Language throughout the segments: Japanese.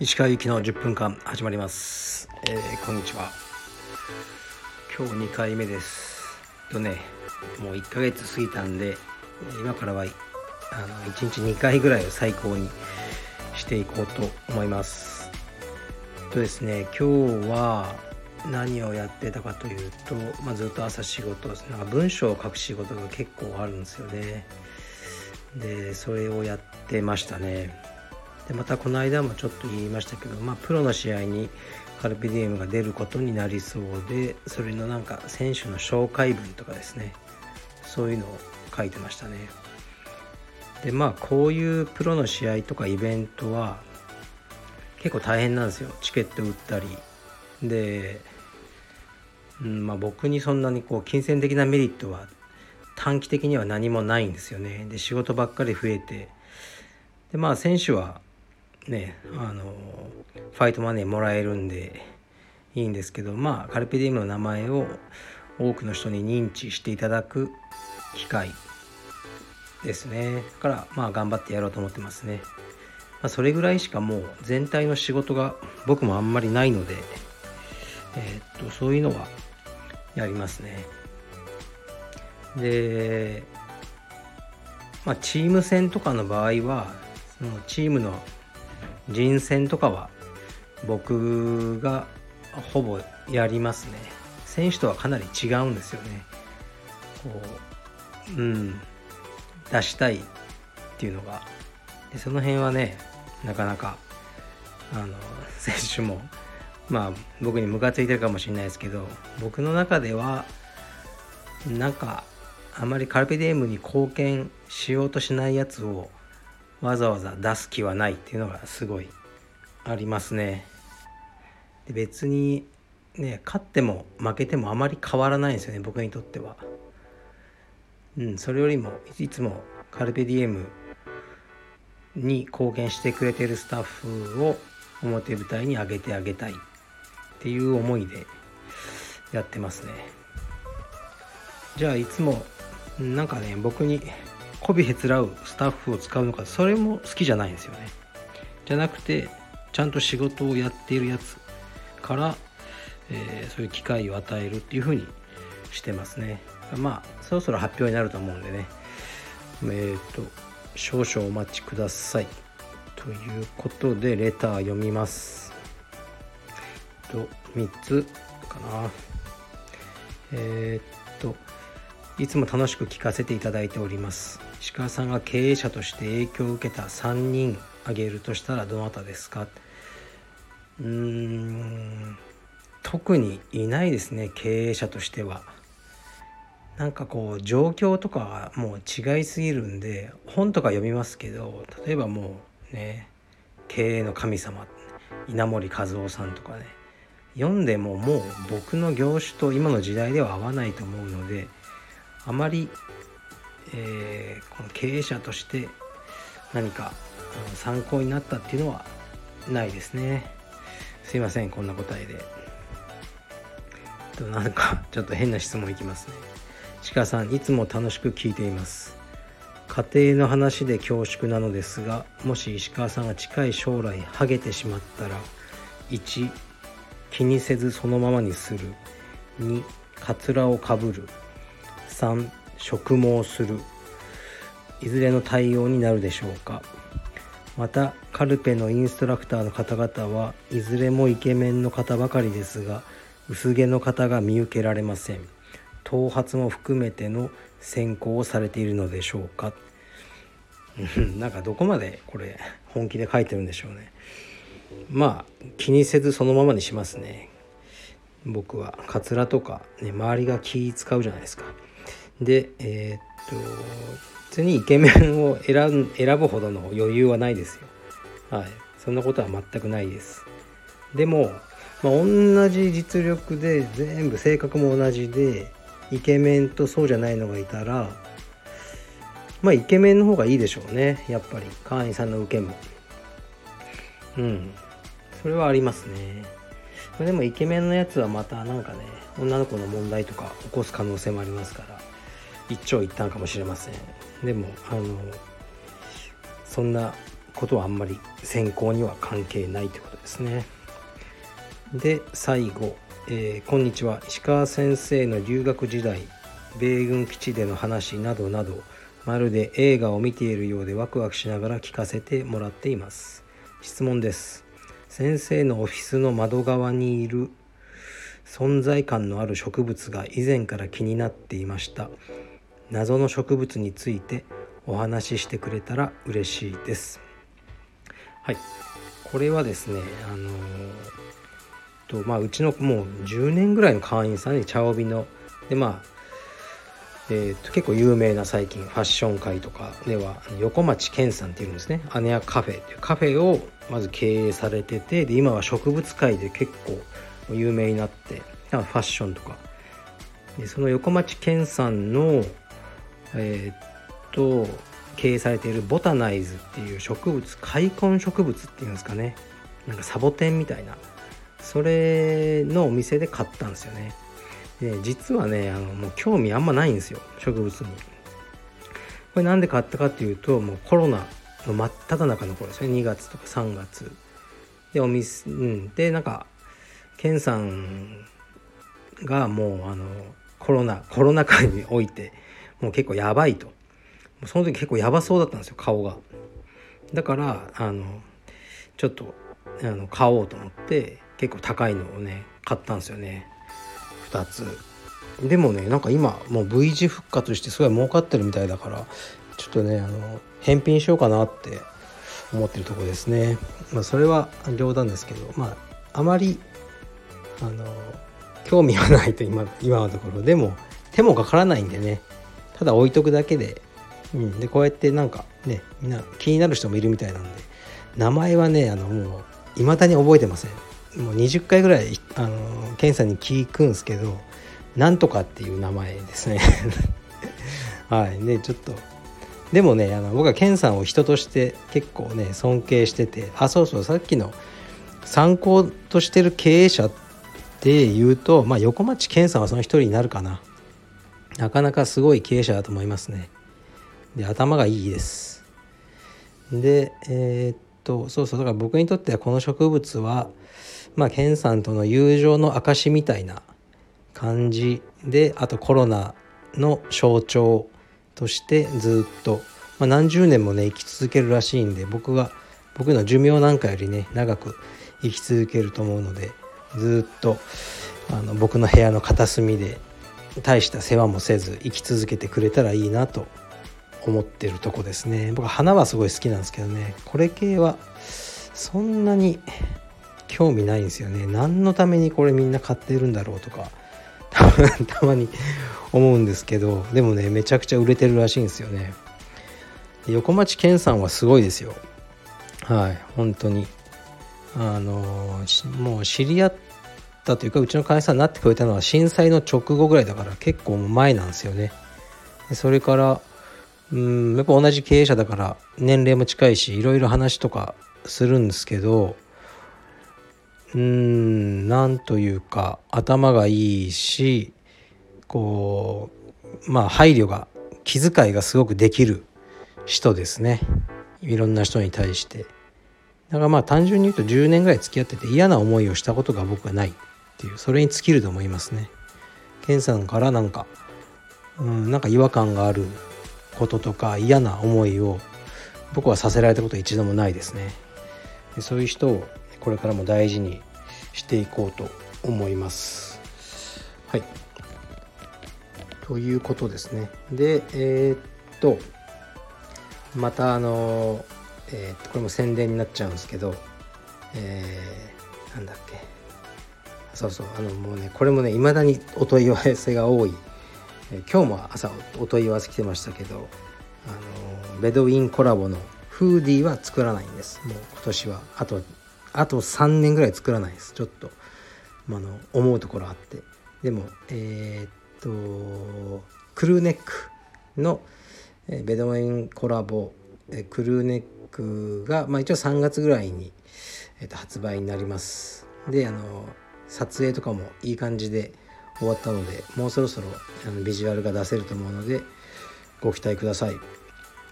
石川由紀の10分間始まります、えー、こんにちは。今日2回目です。とねもう1ヶ月過ぎたんで今からはあの1日2回ぐらいを最高にしていこうと思います。とですね今日は何をやってたかというと、まあ、ずっと朝仕事なんか文章を書く仕事が結構あるんですよね。でそれをやってましたね。でまたこの間もちょっと言いましたけど、まあ、プロの試合にカルピディエムが出ることになりそうでそれのなんか選手の紹介文とかですね。そういうのを書いてましたね。でまあこういうプロの試合とかイベントは結構大変なんですよ。チケット売ったり。で、うんまあ、僕にそんなにこう金銭的なメリットは短期的には何もないんですよね。で仕事ばっかり増えて。でまあ選手はねあのファイトマネーもらえるんでいいんですけどまあカルペディウムの名前を多くの人に認知していただく機会ですね。からまあ頑張ってやろうと思ってますね、まあ、それぐらいしかもう全体の仕事が僕もあんまりないのでえー、っとそういうのはやりますね。でまあチーム戦とかの場合はそのチームの人選とかは僕がほぼやりますね。選手とはかなり違うんですよね。こううん出したいっていうのが。でその辺はねなかなかあの選手もまあ僕にムカついてるかもしれないですけど僕の中ではなんかあまりカルペディエムに貢献しようとしないやつをわざわざ出す気はないっていうのがすごいありますね。で別にね勝っても負けてもあまり変わらないんですよね僕にとっては。うん、それよりもいつもカルペディエムに貢献してくれてるスタッフを表舞台に上げてあげたいっていう思いでやってますね。じゃあいつもなんかね僕に媚びへつらうスタッフを使うのかそれも好きじゃないんですよね。じゃなくてちゃんと仕事をやっているやつから、えー、そういう機会を与えるっていうふうにしてますね。まあそろそろ発表になると思うんでね。えっ、ー、と少々お待ちください。ということでレター読みます。と3つかな。えっ、といつも楽しく聞かせていただいております。石川さんが経営者として影響を受けた3人挙げるとしたらどなたですか？うーん特にいないですね経営者としては。なんかこう状況とかはもう違いすぎるんで本とか読みますけど例えばもうね経営の神様稲森和夫さんとかね。読んでももう僕の業種と今の時代では合わないと思うのであまり、えー、この経営者として何か参考になったっていうのはないですね。すいませんこんな答えで。となんかちょっと変な質問いきますね。鹿さんいつも楽しく聞いています。家庭の話で恐縮なのですがもし石川さんが近い将来ハゲてしまったら1気にせずそのままにする。2カツラをかぶる。3植毛する。いずれの対応になるでしょうか。またカルペのインストラクターの方々はいずれもイケメンの方ばかりですが薄毛の方が見受けられません。頭髪も含めての選考をされているのでしょうか。なんかどこまでこれ本気で書いてるんでしょうね。まあ気にせずそのままにしますね。僕は。カツラとかね周りが気使うじゃないですか。でえー、っと普通にイケメンを選選ぶほどの余裕はないですよ。はい。そんなことは全くないです。でも、まあ、同じ実力で全部性格も同じでイケメンとそうじゃないのがいたらまあイケメンの方がいいでしょうね。やっぱり。会員さんの受けも。うん。それはありますね。でもイケメンのやつはまたなんかね女の子の問題とか起こす可能性もありますから一長一短かもしれません。でもあのそんなことはあんまり選考には関係ないということですね。で最後、えー、こんにちは。石川先生の留学時代米軍基地での話などなどまるで映画を見ているようでワクワクしながら聞かせてもらっています。質問です。先生のオフィスの窓側にいる存在感のある植物が以前から気になっていました。謎の植物についてお話ししてくれたら嬉しいです。はい。これはですねあのとまあうちのもう10年ぐらいの会員さんに茶帯のでまあえーと、結構有名な最近ファッション界とかでは横町健さんっていうんですね。アネアカフェっていうカフェをまず経営されててで今は植物界で結構有名になってファッションとか。でその横町健さんのえっ、と経営されているボタナイズっていう植物開墾植物っていうんですかね。なんかサボテンみたいな。それのお店で買ったんですよね。で実はねあのもう興味あんまないんですよ植物に。これなんで買ったかっていうともうコロナの真っ只中の頃ですね。2月とか3月。でお店うん。でなんかケンさんがもうあのコロナコロナ禍においてもう結構やばいと。その時結構やばそうだったんですよ顔が。だからあのちょっとあの買おうと思って結構高いのをね買ったんですよね。2つ。でもねなんか今もう V 字復活してすごい儲かってるみたいだからちょっとねあの返品しようかなって思ってるとこですね。まあそれは冗談ですけどまああまりあの興味はないと今今のところ。でも手もかからないんでね。ただ置いとくだけで,、うん、でこうやってなんかねみんな気になる人もいるみたいなんで。名前はねあのもういまだに覚えてません。もう20回ぐらいあのケンさんに聞くんですけどなんとかっていう名前ですね。はい。ねちょっと。でもねあの僕はケンさんを人として結構ね尊敬しててあそうそうさっきの参考としてる経営者っていうと、まあ、横町健さんはその一人になるかな。なかなかすごい経営者だと思いますね。で頭がいいです。でえー、っとそうそうだから僕にとってはこの植物はまあ健さんとの友情の証みたいな感じであとコロナの象徴としてずっと、まあ、何十年もね生き続けるらしいんで僕が僕の寿命なんかよりね長く生き続けると思うのでずっとあの僕の部屋の片隅で大した世話もせず生き続けてくれたらいいなと思ってるとこですね。僕花はすごい好きなんですけどね。これ系はそんなに興味ないんですよね。何のためにこれみんな買ってるんだろうとか たまに思うんですけどでもねめちゃくちゃ売れてるらしいんですよね。横町健さんはすごいですよ。はい本当に。あのもう知り合ったというかうちの会社になってくれたのは震災の直後ぐらいだから結構前なんですよね。それからうんやっぱ同じ経営者だから年齢も近いしいろいろ話とかするんですけどうんなんというか頭がいいしこうまあ配慮が気遣いがすごくできる人ですね。いろんな人に対して。だからまあ単純に言うと10年ぐらい付き合ってて嫌な思いをしたことが僕はないっていうそれに尽きると思いますね。ケンさんからなんかうんなんか違和感があることとか嫌な思いを僕はさせられたことは一度もないですね。でそういう人をこれからも大事にしていこうと思います。はいということですね。でえー、っとまたあの、えー、っとこれも宣伝になっちゃうんですけど、えー、なんだっけそうそうあのもうねこれもねいまだにお問い合わせが多い、えー、今日も朝お問い合わせ来てましたけどあのベドウィンコラボのフーディーは作らないんですもう今年はあとあと3年ぐらい作らないですちょっと、まあの思うところあって。でもえー、っとクルーネックのベドウィンコラボクルーネックが、まあ、一応3月ぐらいに、えー、と発売になります。であの撮影とかもいい感じで終わったのでもうそろそろあのビジュアルが出せると思うので、ご期待ください。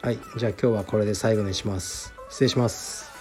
はいじゃあ今日はこれで最後にします。失礼します。